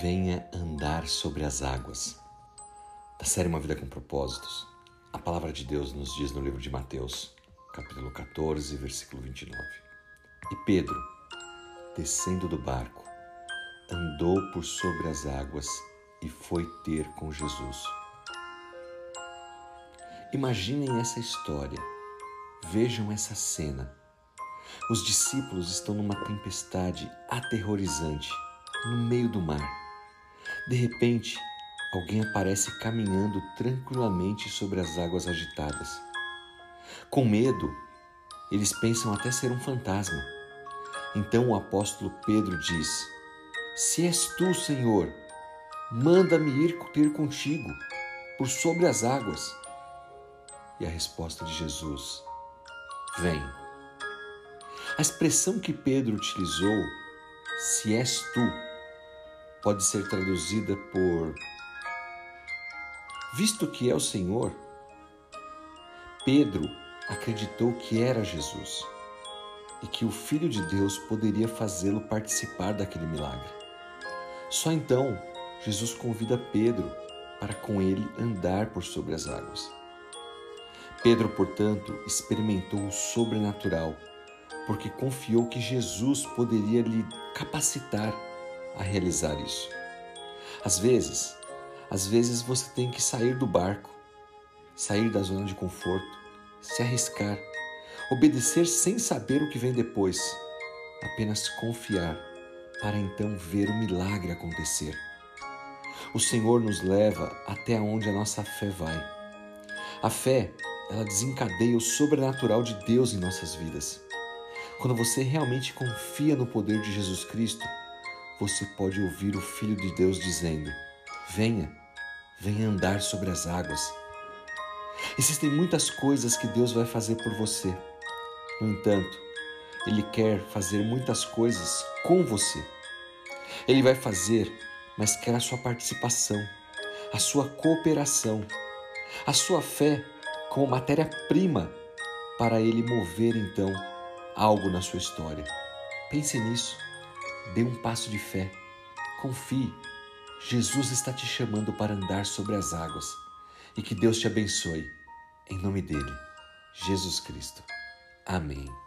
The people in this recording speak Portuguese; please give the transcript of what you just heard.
venha andar sobre as águas. Da série Uma Vida com Propósitos, a palavra de Deus nos diz no livro de Mateus, capítulo 14, versículo 29. E Pedro, descendo do barco, andou por sobre as águas e foi ter com Jesus. Imaginem essa história, vejam essa cena. Os discípulos estão numa tempestade aterrorizante no meio do mar. De repente, alguém aparece caminhando tranquilamente sobre as águas agitadas. Com medo, eles pensam até ser um fantasma. Então o apóstolo Pedro diz: Se és tu, Senhor, manda-me ir ter contigo por sobre as águas. E a resposta de Jesus: Vem. A expressão que Pedro utilizou, se és tu, pode ser traduzida por visto que é o Senhor. Pedro acreditou que era Jesus e que o Filho de Deus poderia fazê-lo participar daquele milagre. Só então Jesus convida Pedro para com ele andar por sobre as águas. Pedro, portanto, experimentou o sobrenatural, porque confiou que Jesus poderia lhe capacitar a realizar isso. Às vezes, às vezes você tem que sair do barco, sair da zona de conforto, se arriscar, obedecer sem saber o que vem depois, apenas confiar para então ver o milagre acontecer. O Senhor nos leva até onde a nossa fé vai. A fé, ela desencadeia o sobrenatural de Deus em nossas vidas. Quando você realmente confia no poder de Jesus Cristo, você pode ouvir o Filho de Deus dizendo: Venha, venha andar sobre as águas. Existem muitas coisas que Deus vai fazer por você. No entanto, Ele quer fazer muitas coisas com você. Ele vai fazer, mas quer a sua participação, a sua cooperação, a sua fé como matéria-prima para Ele mover então algo na sua história. Pense nisso. Dê um passo de fé. Confie. Jesus está te chamando para andar sobre as águas. E que Deus te abençoe. Em nome dele, Jesus Cristo. Amém.